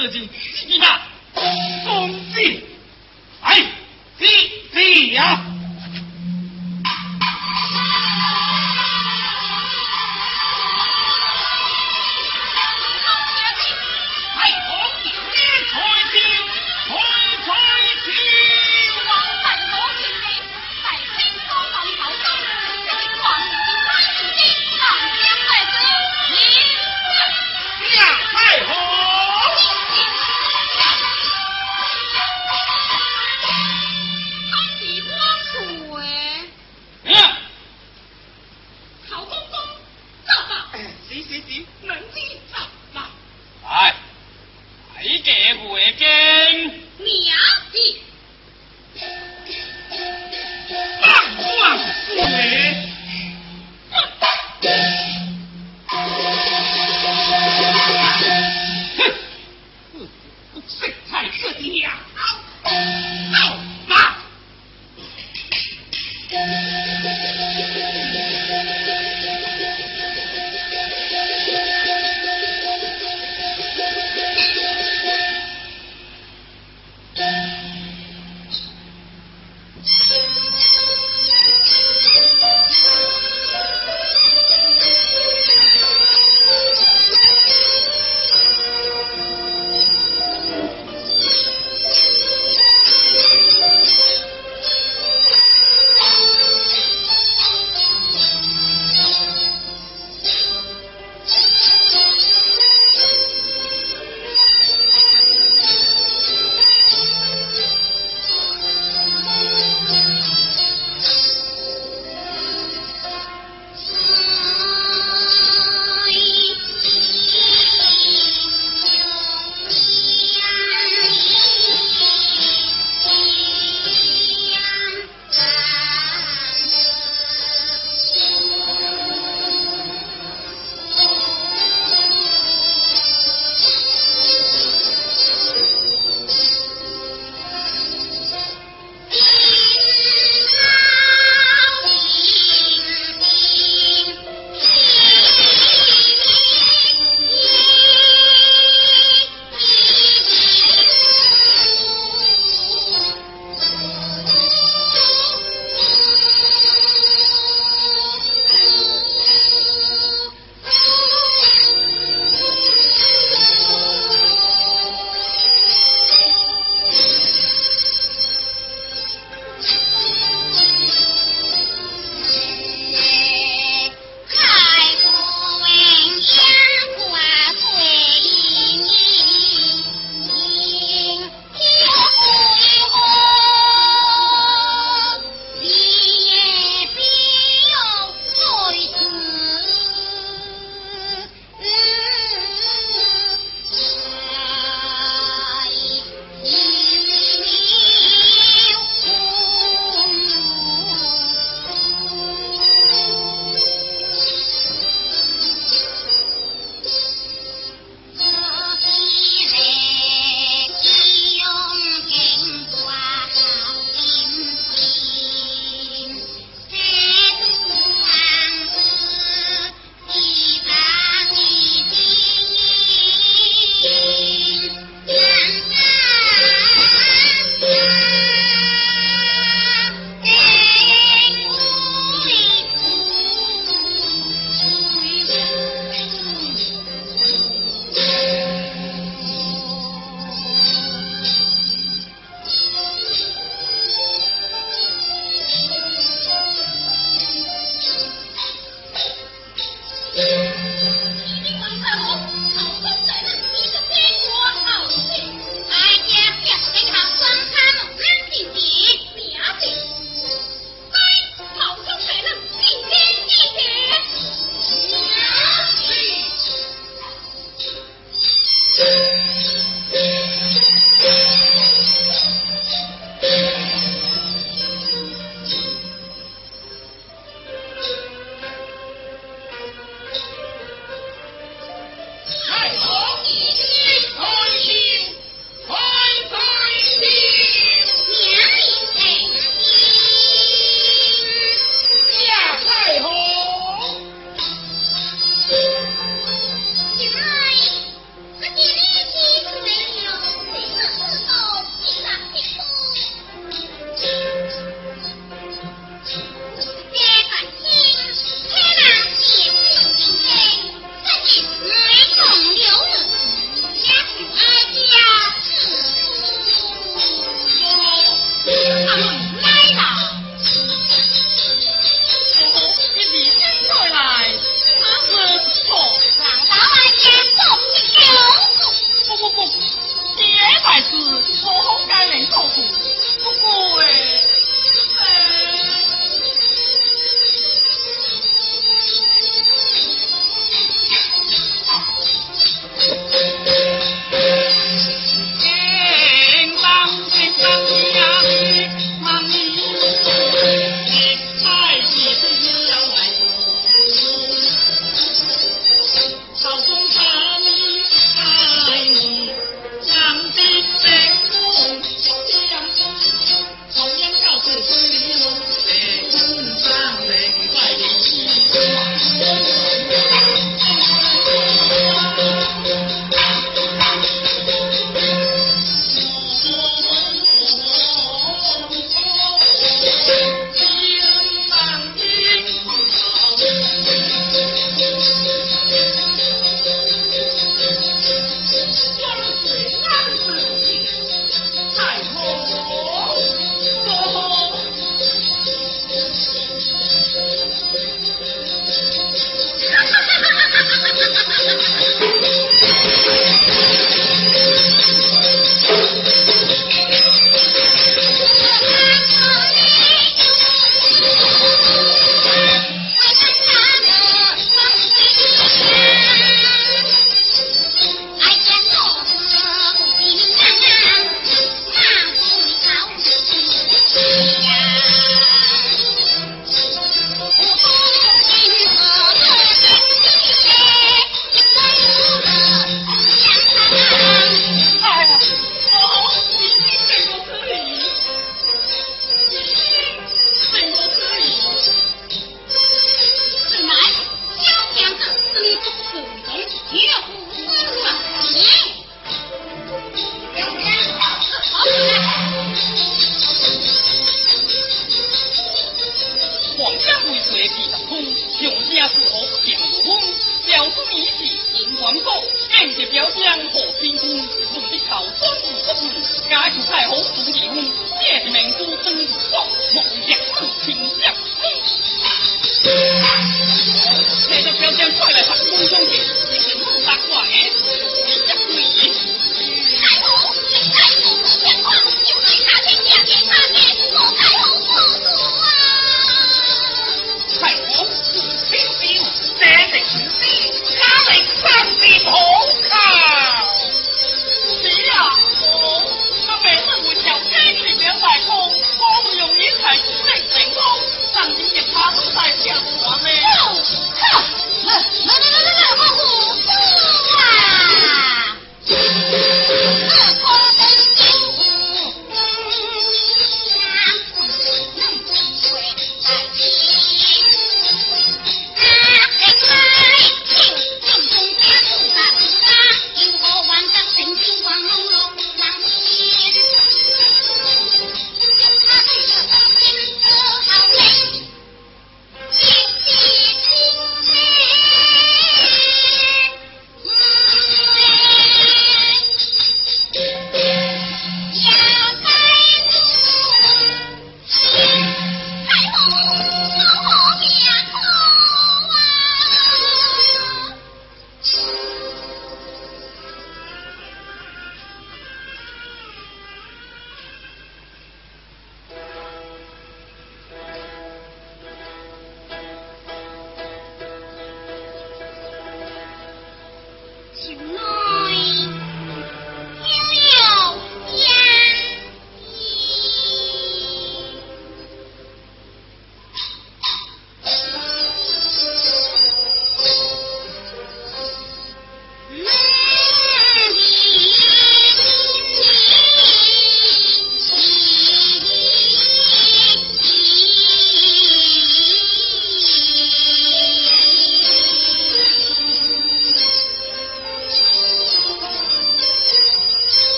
那日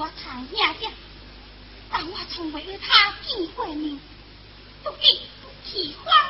我太爷爷，但我从未与他见过面，不敬不喜欢。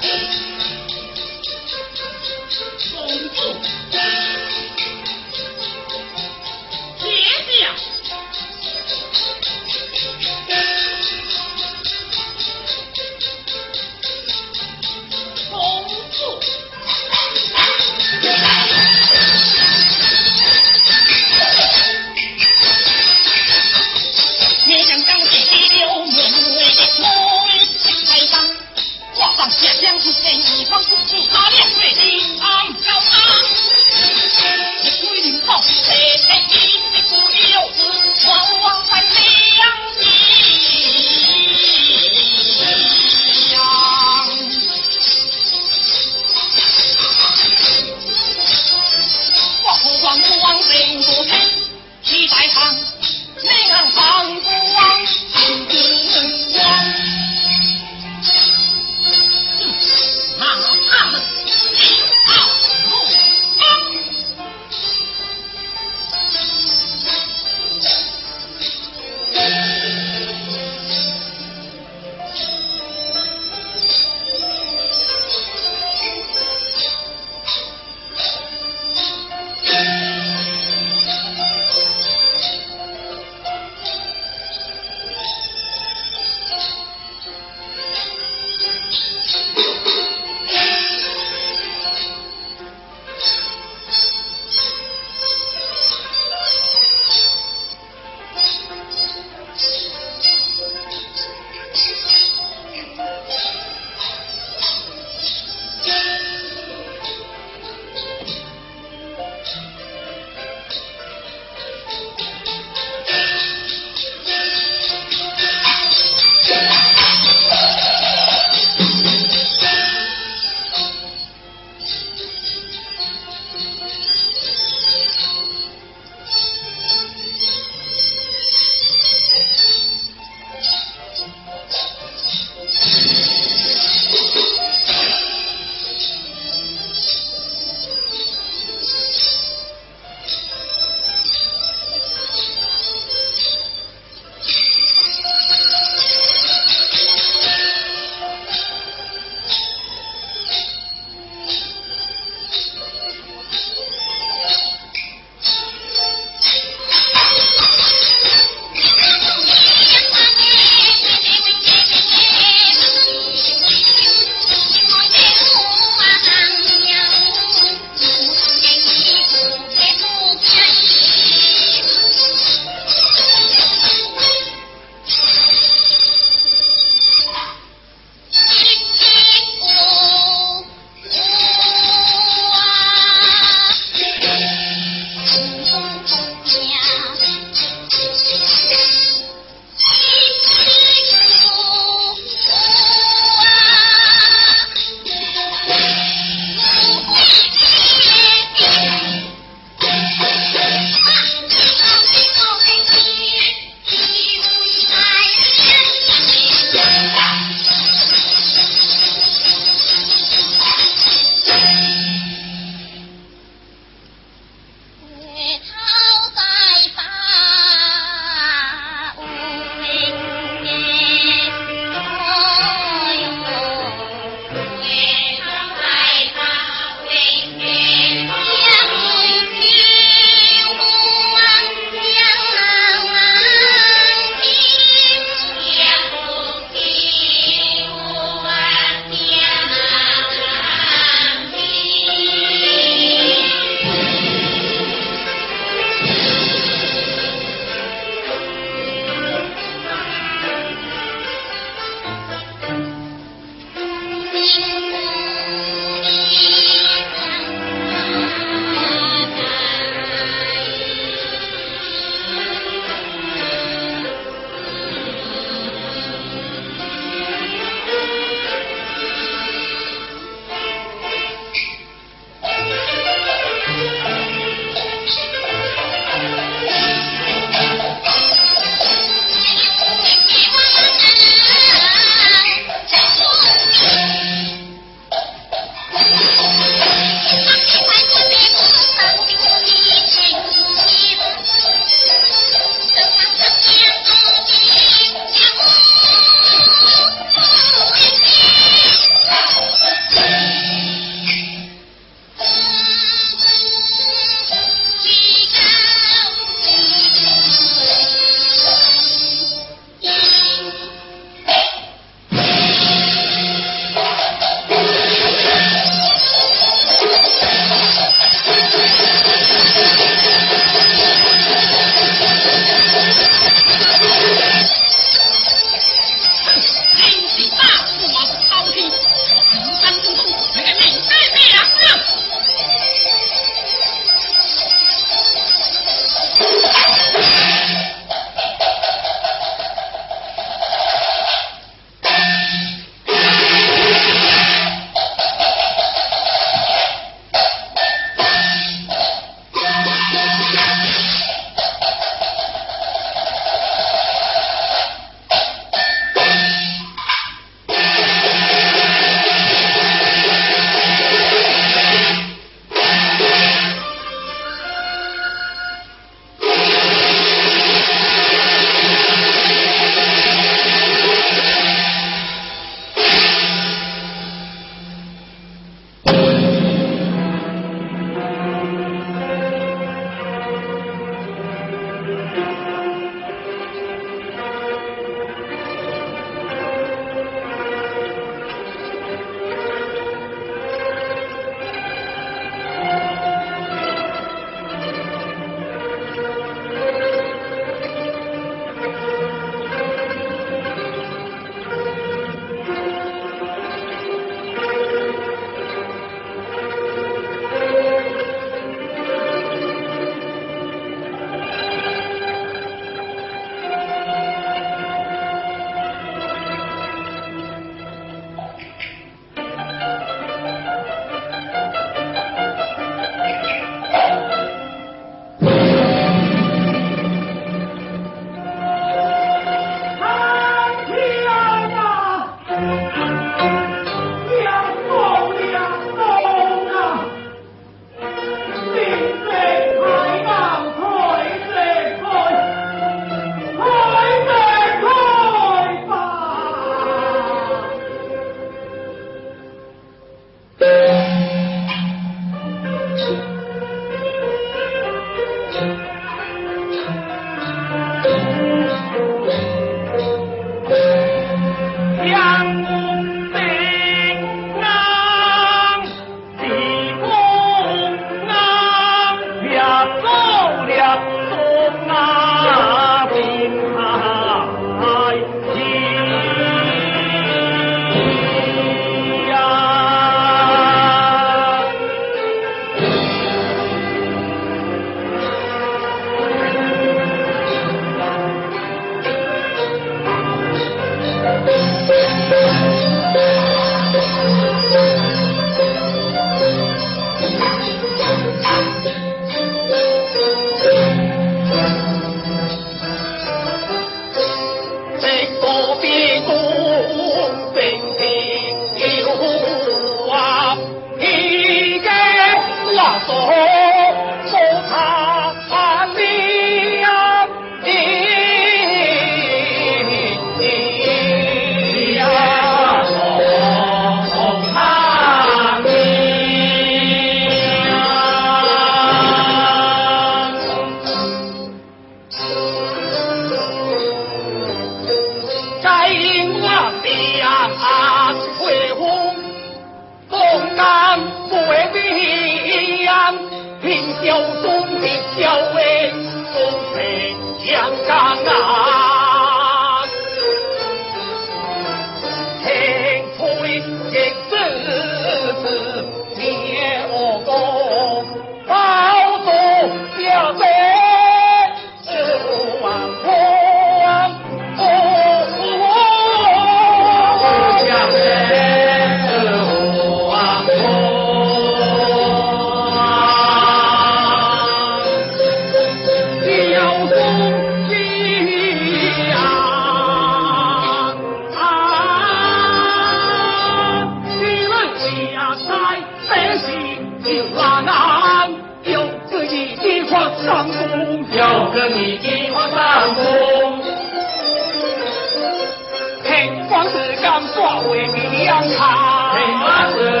Master.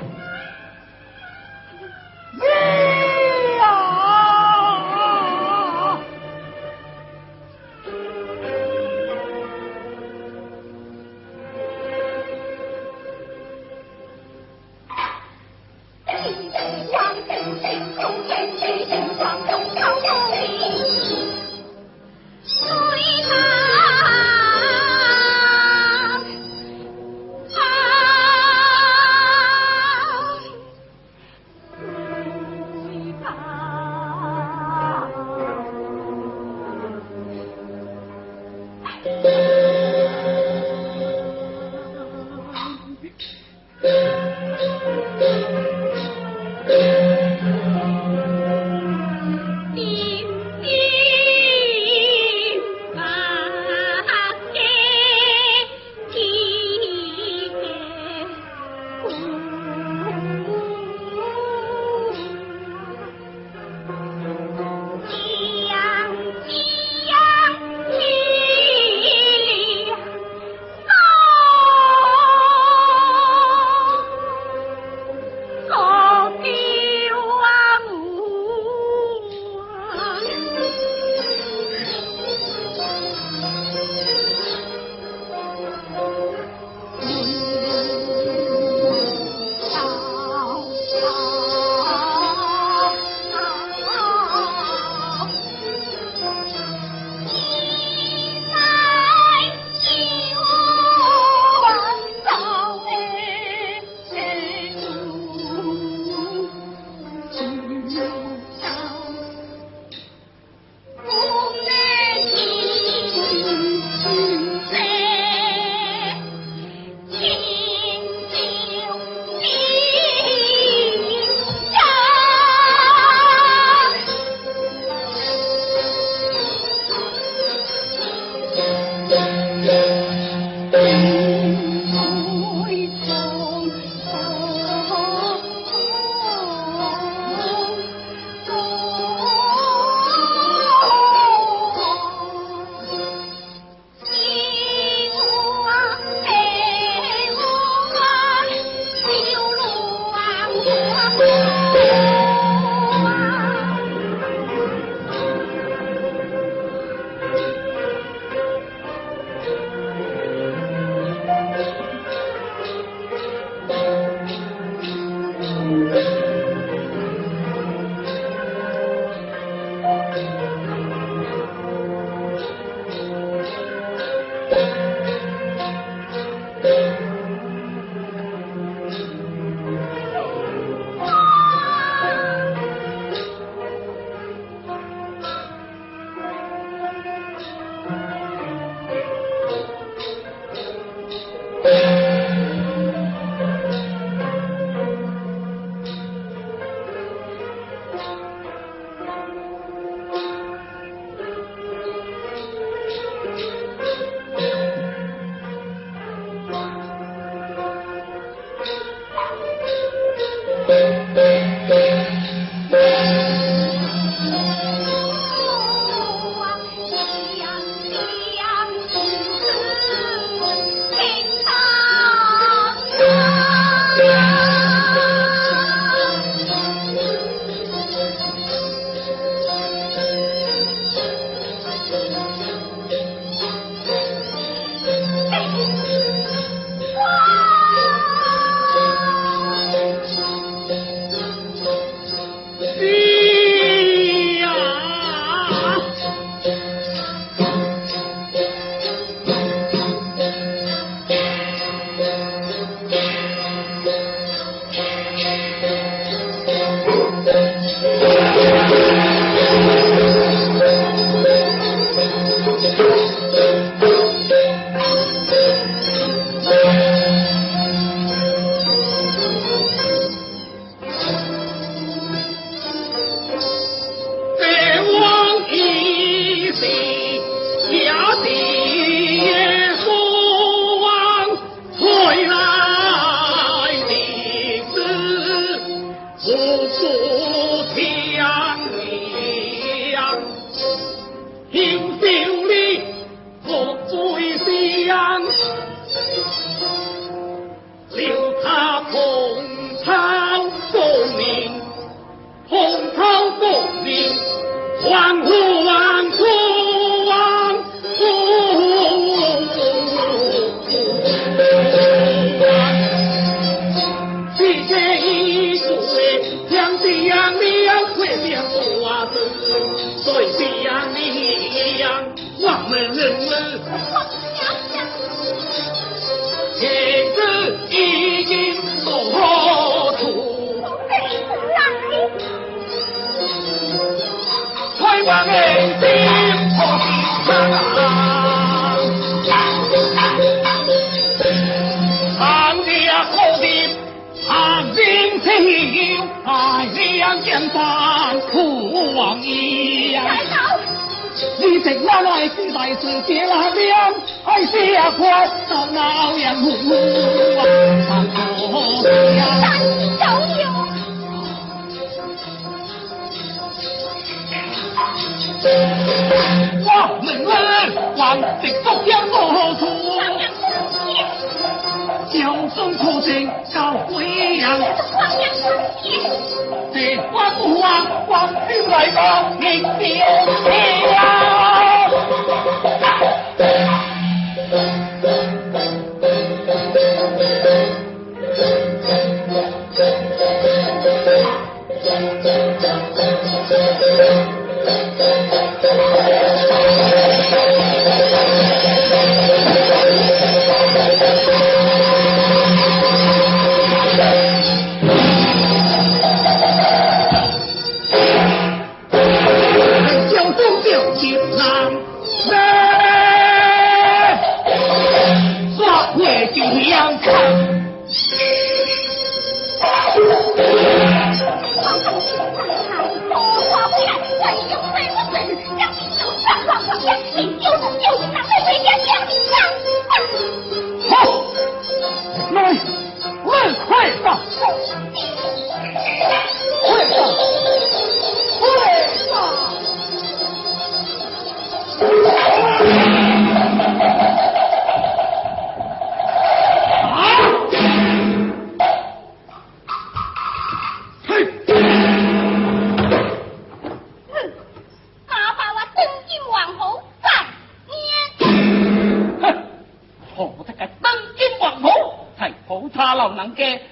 开往人心破心肠，长家后的长兵情，爱两江山苦王爷。你食我来是来是结那娘，爱下官到闹人户啊，三我们人还直福音何处？小孙可成教会人，这关不话光天来讲，你别啊！やったー! que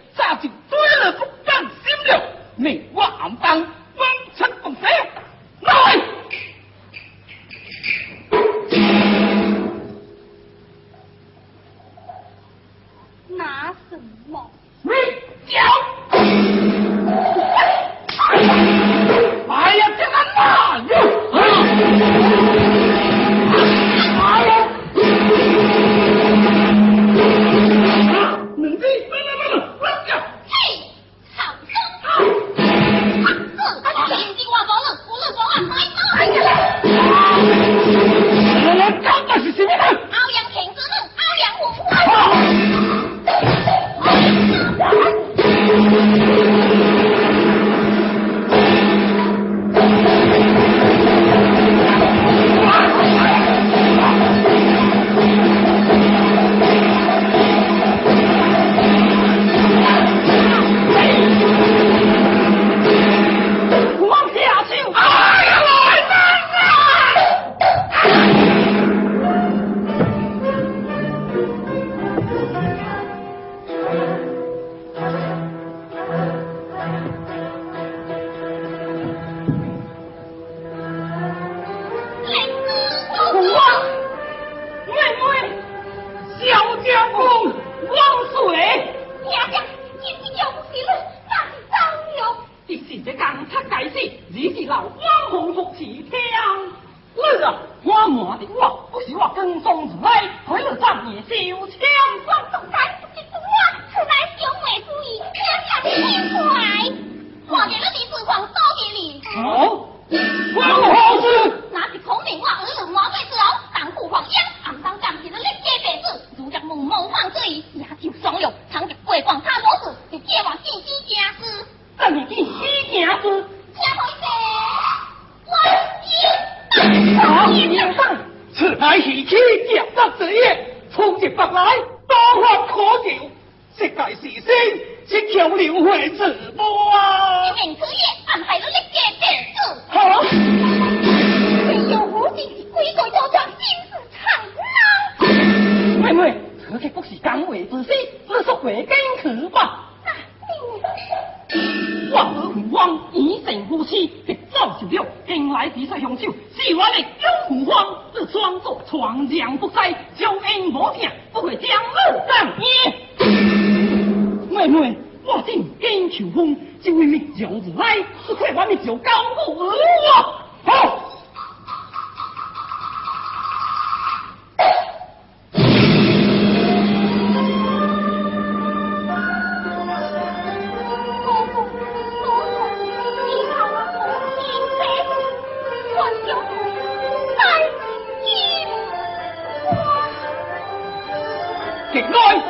你是老汪红福持听。你啊，我瞒的我，不是我跟踪如来，回了战夜烧枪。我总裁不是我，此乃兄妹主意，娘娘轻快。看见了你是皇多给你，哦，汪何事？那是孔明我儿子满嘴之后，当父黄央，暗当干起了立家白子，如若蒙蒙犯罪，野兽双龙，藏着鬼光他模子，就借我信息家私，但你见西行子，此乃喜气夹得之业，冲至北来，多法可求。世界是。先，只求了会直播啊！明此夜安排了立家白子。好。没有无情，鬼鬼作状，心事长恼。妹妹，此刻不是。讲话之时，你说回京去吧。我儿父王以成夫妻，直走遭受了，近来比赛凶手，是我的有虎方，这双座闯将不塞，交恩无听，不会将恶当耶。妹妹，我今跟求风，就为灭教子来，是快把灭教高过我。好。太